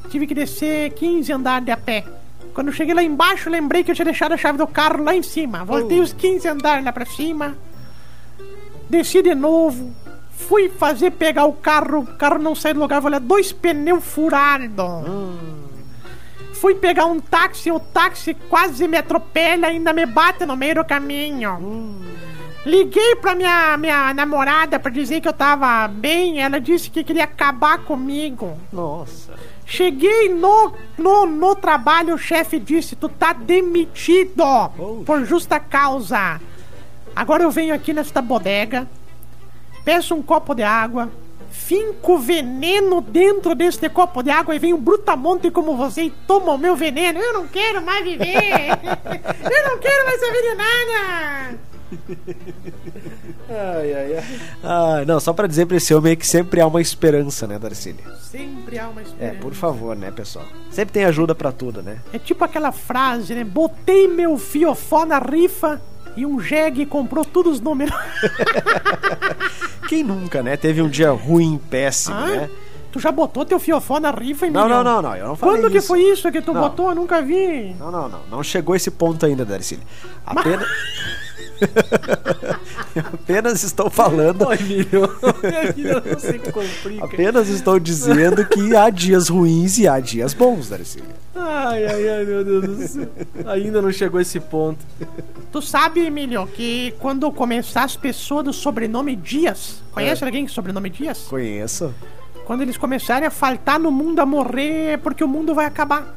Speaker 1: Tive que descer 15 andares de a pé. Quando cheguei lá embaixo, lembrei que eu tinha deixado a chave do carro lá em cima. Voltei os 15 andares lá pra cima. Desci de novo. Fui fazer pegar o carro, o carro não saiu do lugar, vou olhar dois pneus furados. Fui pegar um táxi, o táxi quase me atropela, ainda me bate no meio do caminho. Liguei pra minha, minha namorada pra dizer que eu tava bem, ela disse que queria acabar comigo.
Speaker 3: Nossa.
Speaker 1: Cheguei no, no, no trabalho, o chefe disse: Tu tá demitido por justa causa. Agora eu venho aqui nesta bodega, peço um copo de água, finco veneno dentro deste copo de água e vem um brutamonte como você e toma o meu veneno. Eu não quero mais viver! eu não quero mais saber de nada!
Speaker 3: Ai, ai, ai. Ah, não, só pra dizer pra esse homem que sempre há uma esperança, né, Darcília?
Speaker 1: Sempre há uma
Speaker 3: É,
Speaker 1: esperança.
Speaker 3: por favor, né, pessoal? Sempre tem ajuda pra tudo, né?
Speaker 1: É tipo aquela frase, né? Botei meu fiofó na rifa e um jegue comprou todos os números.
Speaker 3: Quem nunca, né? Teve um dia ruim, péssimo,
Speaker 1: Hã?
Speaker 3: né?
Speaker 1: Tu já botou teu fiofó na rifa,
Speaker 3: Não,
Speaker 1: Emílio?
Speaker 3: não, não, não, eu não falei
Speaker 1: Quando que
Speaker 3: isso.
Speaker 1: foi isso que tu
Speaker 3: Não.
Speaker 1: botou? Eu nunca vi.
Speaker 3: Não, não, não. Não chegou esse ponto ainda, Darcília. Apenas. Apenas estou falando.
Speaker 2: Emílio. Emílio não se complica.
Speaker 3: Apenas estou dizendo que há dias ruins e há dias bons, Darcília.
Speaker 2: Ai, ai, ai, meu Deus do céu. Ainda não chegou esse ponto.
Speaker 1: Tu sabe, Emílio, que quando começar as pessoas do sobrenome Dias, conhece
Speaker 3: É.
Speaker 1: alguém com sobrenome Dias?
Speaker 3: Conheço.
Speaker 1: Quando eles começarem a faltar no mundo, a morrer, é porque o mundo vai acabar.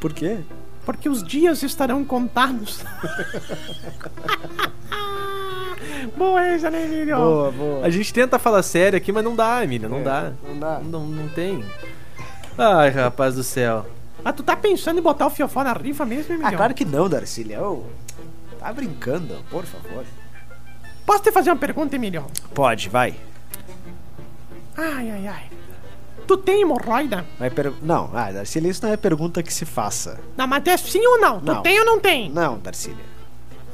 Speaker 3: Por quê?
Speaker 1: Porque os dias estarão contados. Boa essa, né, Emílio?
Speaker 3: Boa, boa.
Speaker 2: A gente tenta falar sério aqui, mas não dá, Emílio, não
Speaker 3: É,
Speaker 2: dá.
Speaker 3: não dá.
Speaker 2: Não, não tem. Ai, rapaz do céu.
Speaker 1: Mas tu tá pensando em botar o fiofó na rifa mesmo, Emílio?
Speaker 3: Ah, claro que não, Darcília. Ô, tá brincando, por favor.
Speaker 1: Posso te fazer uma pergunta, Emílio?
Speaker 3: Pode, vai.
Speaker 1: Ai, ai, ai. Tu tem hemorroida?
Speaker 3: vai per... Não, ah, Darcília, isso não é pergunta que se faça.
Speaker 1: Não, mas é sim ou não?
Speaker 3: Não.
Speaker 1: Tu tem ou não tem?
Speaker 3: Não, Darcília.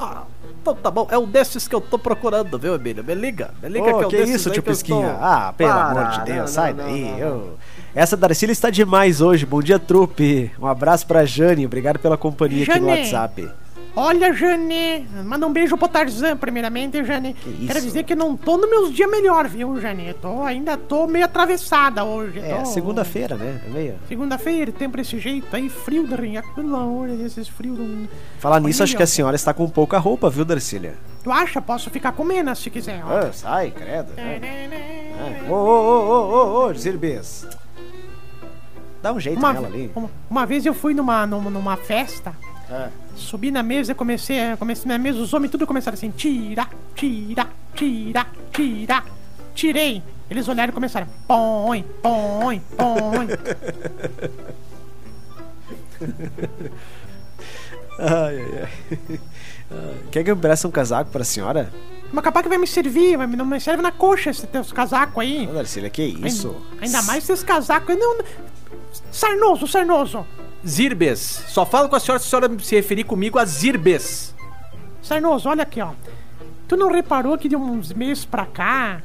Speaker 2: Ah, então tá bom. É um desses que eu tô procurando, viu, Emílio? Me liga, me liga
Speaker 3: Ô,
Speaker 2: que é um
Speaker 3: que
Speaker 2: desses
Speaker 3: isso, tio Pisquinha?
Speaker 2: tô-
Speaker 3: Ah, pelo
Speaker 2: Para,
Speaker 3: amor de
Speaker 2: não,
Speaker 3: Deus,
Speaker 2: não,
Speaker 3: sai
Speaker 2: não,
Speaker 3: daí.
Speaker 2: não.
Speaker 3: Essa Darcília está demais hoje. Bom dia, trupe. Um abraço pra Jane. Obrigado pela companhia aqui no
Speaker 1: Jane.
Speaker 3: WhatsApp.
Speaker 1: Olha, Jane. Manda um beijo pro Tarzan, primeiramente, Jane.
Speaker 3: isso?
Speaker 1: Quero dizer que não tô nos meus dias melhor, viu, Jane? Tô, ainda tô meio atravessada hoje.
Speaker 3: É,
Speaker 1: tô-
Speaker 3: segunda-feira, né? É meio...
Speaker 1: Segunda-feira, tempo desse jeito aí, frio da rinha. Pelo amor de Deus. Não...
Speaker 3: Falar nisso, acho que a senhora está com pouca roupa, viu, Darcília?
Speaker 1: Tu acha? Posso ficar com menos se quiser.
Speaker 3: Ah, sai, credo.
Speaker 1: É,
Speaker 3: né?
Speaker 1: né,
Speaker 3: É.
Speaker 1: né.
Speaker 3: Ô, ô, ô, ô, ô, ô, Zirbês. Dá um jeito
Speaker 1: Uma,
Speaker 3: nela ali.
Speaker 1: uma, uma vez eu fui numa, numa, numa festa,
Speaker 3: É.
Speaker 1: subi na mesa e comecei, comecei na mesa, os homens tudo começaram assim, tira, tira, tira, tira, tirei. Eles olharam e começaram, põe, põe, põe.
Speaker 3: Ai, ai, ai. Quer que eu empreste um casaco pra senhora?
Speaker 1: Mas capaz que vai me servir, vai me, não me serve na coxa esse teus casacos aí.
Speaker 3: Ô, Darcília, que isso?
Speaker 1: Ainda mais esses casacos. não- sarnoso, sarnoso.
Speaker 2: Zirbes. Só falo com a senhora se a senhora se referir comigo a Zirbes.
Speaker 1: Sarnoso, olha aqui, ó. Tu não reparou que de uns meses pra cá,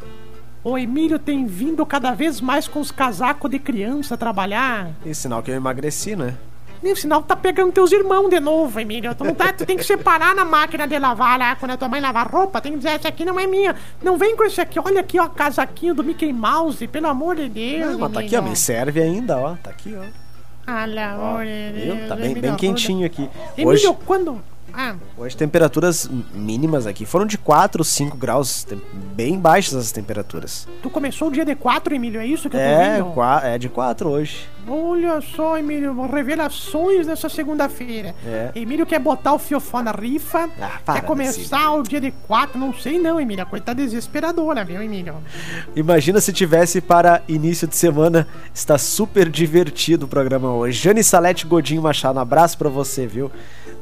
Speaker 1: o Emílio tem vindo cada vez mais com os casacos de criança trabalhar?
Speaker 3: E sinal que eu emagreci, né?
Speaker 1: Nem sinal que tá pegando teus irmãos de novo, Emílio. Tu, não tá, tu tem que separar na máquina de lavar lá, quando a tua mãe lavar roupa, tem que dizer, essa aqui não é minha. Não vem com esse aqui, olha aqui, ó, casaquinho do Mickey Mouse, pelo amor de Deus.
Speaker 3: Não, mas tá aqui, ó, me serve ainda, ó. Tá aqui, ó.
Speaker 1: Amor de
Speaker 3: Viu?
Speaker 1: Deus.
Speaker 3: Tá bem, bem quentinho aqui. Hoje,
Speaker 1: quando... Ah,
Speaker 3: hoje temperaturas mínimas aqui foram de 4, 5 graus. Bem baixas as temperaturas.
Speaker 1: tu começou o dia de 4, Emílio, é isso que eu tô
Speaker 3: É,
Speaker 1: vendo?
Speaker 3: qua- é de 4 hoje.
Speaker 1: Olha só, Emílio, revelações nessa segunda-feira.
Speaker 3: É.
Speaker 1: Emílio quer botar o fiofó na rifa,
Speaker 3: Ah,
Speaker 1: quer começar o dia de quatro, não sei não, Emílio. A coisa tá desesperadora, viu, Emílio?
Speaker 3: Imagina se tivesse para início de semana. Está super divertido o programa hoje. Jane Salete Godinho Machado, um abraço pra você, viu?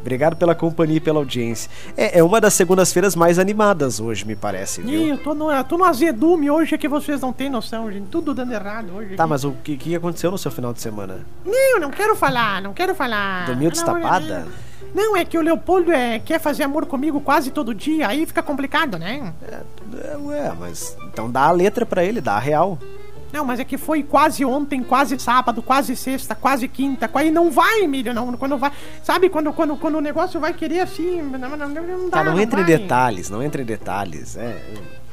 Speaker 3: Obrigado pela companhia e pela audiência. É, é uma das segundas-feiras mais animadas hoje, me parece,
Speaker 1: Ih,
Speaker 3: viu?
Speaker 1: eu tô no, eu tô no azedume hoje que vocês não têm noção, gente. Tudo dando errado hoje.
Speaker 3: Tá,
Speaker 1: aqui.
Speaker 3: mas o que, que aconteceu no seu final de semana?
Speaker 1: Não, não quero falar, não quero falar.
Speaker 3: Dormiu destapada?
Speaker 1: Não, é que o Leopoldo é, quer fazer amor comigo quase todo dia, aí fica complicado, né?
Speaker 3: É, ué, mas então dá a letra pra ele, dá a real.
Speaker 1: Não, mas é que foi quase ontem, quase sábado, quase sexta, quase quinta. Aí não vai, Emílio, não. Quando vai. Sabe quando, quando, quando o negócio vai querer assim. Não, não, não, não dá.
Speaker 3: Tá, não entra em detalhes, não entra em detalhes. É,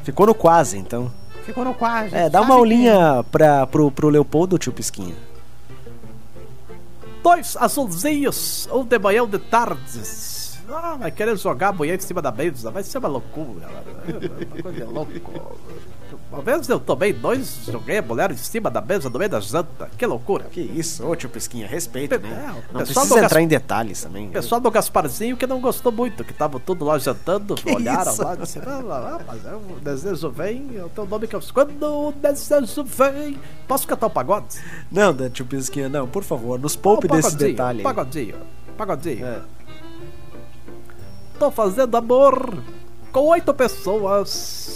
Speaker 3: ficou no quase, então.
Speaker 1: Ficou no quase.
Speaker 3: É, dá uma
Speaker 1: que-
Speaker 3: aulinha pra, pro, pro Leopoldo, tio Pisquinha.
Speaker 2: Dois azulzinhos, um de manhã, um de tardes. Ah, vai querer jogar a mulher em cima da mesa, vai ser uma loucura. mano. É uma coisa de louco. Uma vez eu tomei dois, joguei a mulher em cima da mesa no meio da janta. Que loucura.
Speaker 3: Que isso, ô tio Pisquinha, respeita, né?
Speaker 2: É,
Speaker 3: Não precisa entrar
Speaker 2: Gas-
Speaker 3: em detalhes também.
Speaker 2: O pessoal do Gasparzinho que não gostou muito, que tava tudo lá jantando, olharam
Speaker 3: isso?
Speaker 2: lá e disseram, ah, mas é, o desejo vem, é o teu nome que eu Quando o desejo vem. Posso cantar o pagode?
Speaker 3: Não, tio Pisquinha, não, por favor, nos poupe
Speaker 2: Um
Speaker 3: desse detalhe.
Speaker 2: Pagodinho, pagodinho.
Speaker 3: É.
Speaker 2: Tô fazendo amor com oito pessoas.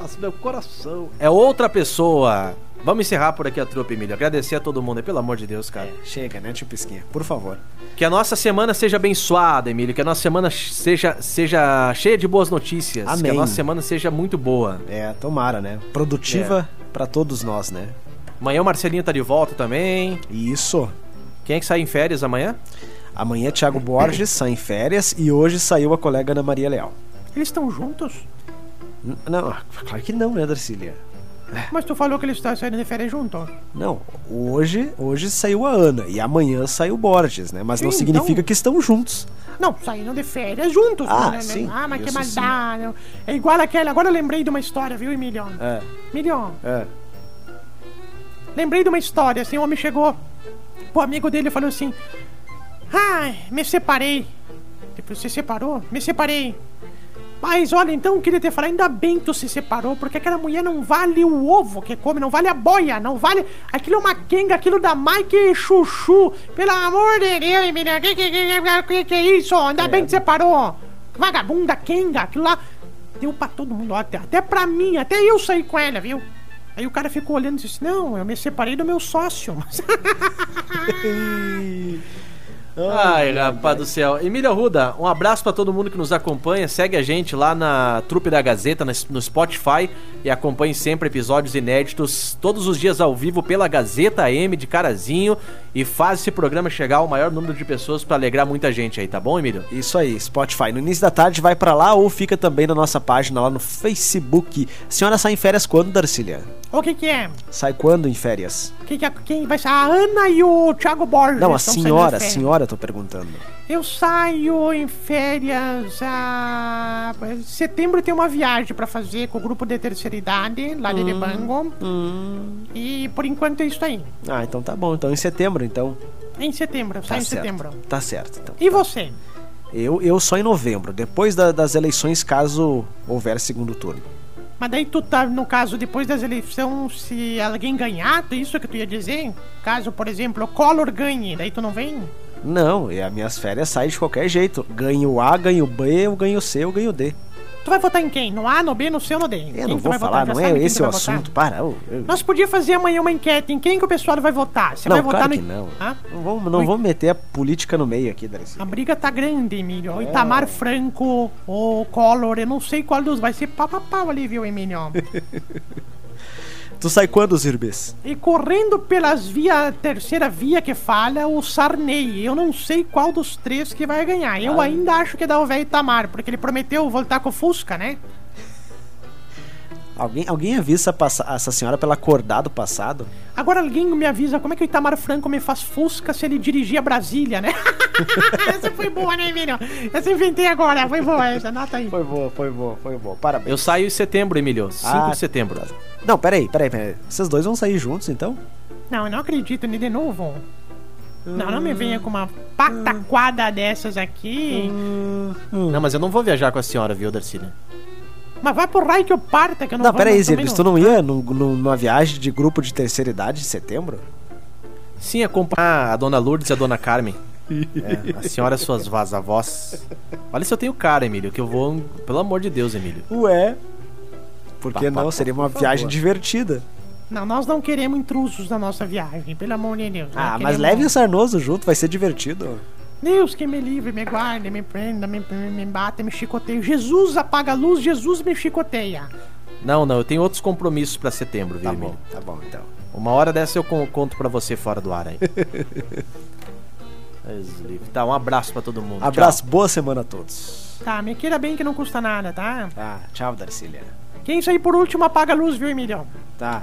Speaker 2: Mas meu coração. É outra pessoa. Vamos encerrar por aqui a trupe, Emílio. Agradecer a todo mundo, pelo amor de Deus, cara.
Speaker 3: Chega, né, tio Pisquinha? Por favor.
Speaker 2: Que a nossa semana seja abençoada, Emílio. Que a nossa semana seja, seja cheia de boas notícias. Que a
Speaker 3: Amém.
Speaker 2: nossa semana seja muito boa.
Speaker 3: É, tomara, né? Produtiva pra todos nós, né?
Speaker 2: Amanhã o Marcelinho tá de volta também.
Speaker 3: Isso.
Speaker 2: Quem é que sai em férias amanhã?
Speaker 3: Amanhã Thiago Borges sai em férias e hoje saiu a colega Ana Maria Leal.
Speaker 1: Eles estão juntos?
Speaker 3: Não, claro que não, né, Darcília?
Speaker 1: Mas tu falou que eles estão saindo de férias juntos.
Speaker 3: Não, hoje, hoje saiu a Ana e amanhã saiu o Borges, né? Mas não
Speaker 1: Sim,
Speaker 3: significa
Speaker 1: então-
Speaker 3: que estão juntos.
Speaker 1: Não, saindo de férias juntos.
Speaker 3: Ah,
Speaker 1: né?
Speaker 3: sim,
Speaker 1: Ah, mas que maldade. É igual aquela. Agora eu lembrei de uma história, viu, Emílio?
Speaker 3: É,
Speaker 1: Emílio,
Speaker 3: é.
Speaker 1: lembrei de uma história. Assim, um homem chegou pro amigo dele e falou assim: Ai, me separei. Depois você separou? Me separei. Mas olha, então eu queria te falar, ainda bem que tu se separou, porque aquela mulher não vale o ovo que come, não vale a boia, não vale. Aquilo é uma quenga, aquilo da Mike Chuchu. Pelo amor de Deus, Emílio, que que, que, que, que é isso? Ainda bem que separou. Vagabunda, quenga, aquilo lá. Deu pra todo mundo, até, até pra mim, até eu saí com ela, viu? Aí o cara ficou olhando e disse: Não, eu me separei do meu sócio.
Speaker 2: Ai, rapaz do céu. Emílio Ruda, um abraço pra todo mundo que nos acompanha. Segue a gente lá na Trupe da Gazeta, no Spotify. E acompanhe sempre episódios inéditos, todos os dias ao vivo pela Gazeta AM de Carazinho. E faz esse programa chegar ao maior número de pessoas pra alegrar muita gente aí, tá bom, Emílio?
Speaker 3: Isso aí, Spotify. No início da tarde vai pra lá ou fica também na nossa página lá no Facebook. A senhora sai em férias quando, Darcília?
Speaker 1: o que que é?
Speaker 3: Sai quando em férias?
Speaker 1: Quem, que é- quem vai sair? A Ana e o Thiago Borges.
Speaker 3: Não, a senhora, a senhora, tô perguntando.
Speaker 1: Eu saio em férias. A... Setembro tem uma viagem pra fazer com o grupo de terceira idade, lá
Speaker 3: Hum.
Speaker 1: de Rebango. E por enquanto é isso aí.
Speaker 3: Ah, então tá bom. Então em setembro, então.
Speaker 1: Em setembro,
Speaker 3: Tá
Speaker 1: saio em
Speaker 3: certo.
Speaker 1: setembro.
Speaker 3: Tá certo, então.
Speaker 1: E você?
Speaker 3: Eu, eu só em novembro, depois da- das eleições, caso houver segundo turno.
Speaker 1: Mas daí tu tá, no caso, depois das eleições, se alguém ganhar, isso que tu ia dizer? Caso, por exemplo, o Collor ganhe, daí tu não vem?
Speaker 3: Não, e as minhas férias saem de qualquer jeito. Ganho A, ganho B, eu ganho C, eu ganho D.
Speaker 1: Tu vai votar em quem? No A, no B, no C ou no D?
Speaker 3: Eu não vou falar,
Speaker 1: votar?
Speaker 3: Não é esse o
Speaker 1: vai votar?
Speaker 3: assunto. Para. eu- eu-
Speaker 1: Nós podíamos fazer amanhã uma enquete em quem que o pessoal vai votar. Você
Speaker 3: Não,
Speaker 1: vai votar
Speaker 3: claro
Speaker 1: no...
Speaker 3: que não.
Speaker 1: Hã?
Speaker 3: Não vamos, não vamos meter a política no meio aqui, Darcy.
Speaker 1: A briga tá grande, Emílio.
Speaker 3: É.
Speaker 1: O Itamar Franco, o Collor, eu não sei qual dos vai ser pau pau ali, viu, Emílio?
Speaker 3: Tu sai quando, Zirbis?
Speaker 1: e correndo pelas via, terceira via que falha, o Sarney. Eu não sei qual dos três que vai ganhar.
Speaker 3: Ah.
Speaker 1: Eu ainda acho que é da o velho Itamar, porque ele prometeu voltar com o Fusca, né?
Speaker 3: Alguém, alguém avisa essa, essa senhora pela acordado passado?
Speaker 1: Agora alguém me avisa como é que o Itamar Franco me faz Fusca se ele dirigir a Brasília, né? essa foi boa, né, Emílio? Essa eu inventei agora, foi boa essa, anota aí.
Speaker 3: Foi boa, foi boa, foi boa. Parabéns.
Speaker 2: Eu saio em setembro, Emílio. 5
Speaker 3: Ah,
Speaker 2: de setembro.
Speaker 3: Não, peraí, peraí, peraí. Vocês dois vão sair juntos, então?
Speaker 1: Não, eu não acredito nem de novo. Não, não me venha com uma pataquada dessas aqui.
Speaker 2: Não, mas eu não vou viajar com a senhora, viu, Darcília?
Speaker 1: Mas vai pro raio que eu parta, que eu não
Speaker 3: Não,
Speaker 1: vou
Speaker 3: peraí,
Speaker 1: mas também
Speaker 3: Zirbis, tu não ia num- num- numa viagem de grupo de terceira idade de setembro?
Speaker 2: Sim, acompanhar a dona Lourdes e a dona Carmen. É, a senhora e suas vazavós. Olha se eu tenho cara, Emílio, que eu vou. Pelo amor de Deus, Emílio.
Speaker 3: Ué. Por que não?
Speaker 2: pá,
Speaker 3: Seria uma viagem
Speaker 2: favor.
Speaker 3: divertida.
Speaker 1: Não, nós não queremos intrusos na nossa viagem, pelo amor de Deus.
Speaker 3: Ah, mas
Speaker 1: queremos-
Speaker 3: leve o Sarnoso junto, vai ser divertido.
Speaker 1: Deus que me livre, me guarde, me prenda, me, me, me bata, me chicoteia. Jesus apaga a luz, Jesus me chicoteia.
Speaker 2: Não, não, eu tenho outros compromissos pra setembro, viu,
Speaker 3: Tá bom, tá bom então.
Speaker 2: Uma hora dessa eu con- conto pra você fora do ar aí. Tá, um abraço pra todo mundo.
Speaker 3: Abraço, boa semana a todos.
Speaker 1: Tá, me queira bem que não custa nada, tá?
Speaker 3: Tá, tchau, Darcília.
Speaker 1: Quem sair por último apaga a luz, viu, Emílio?
Speaker 3: Tá.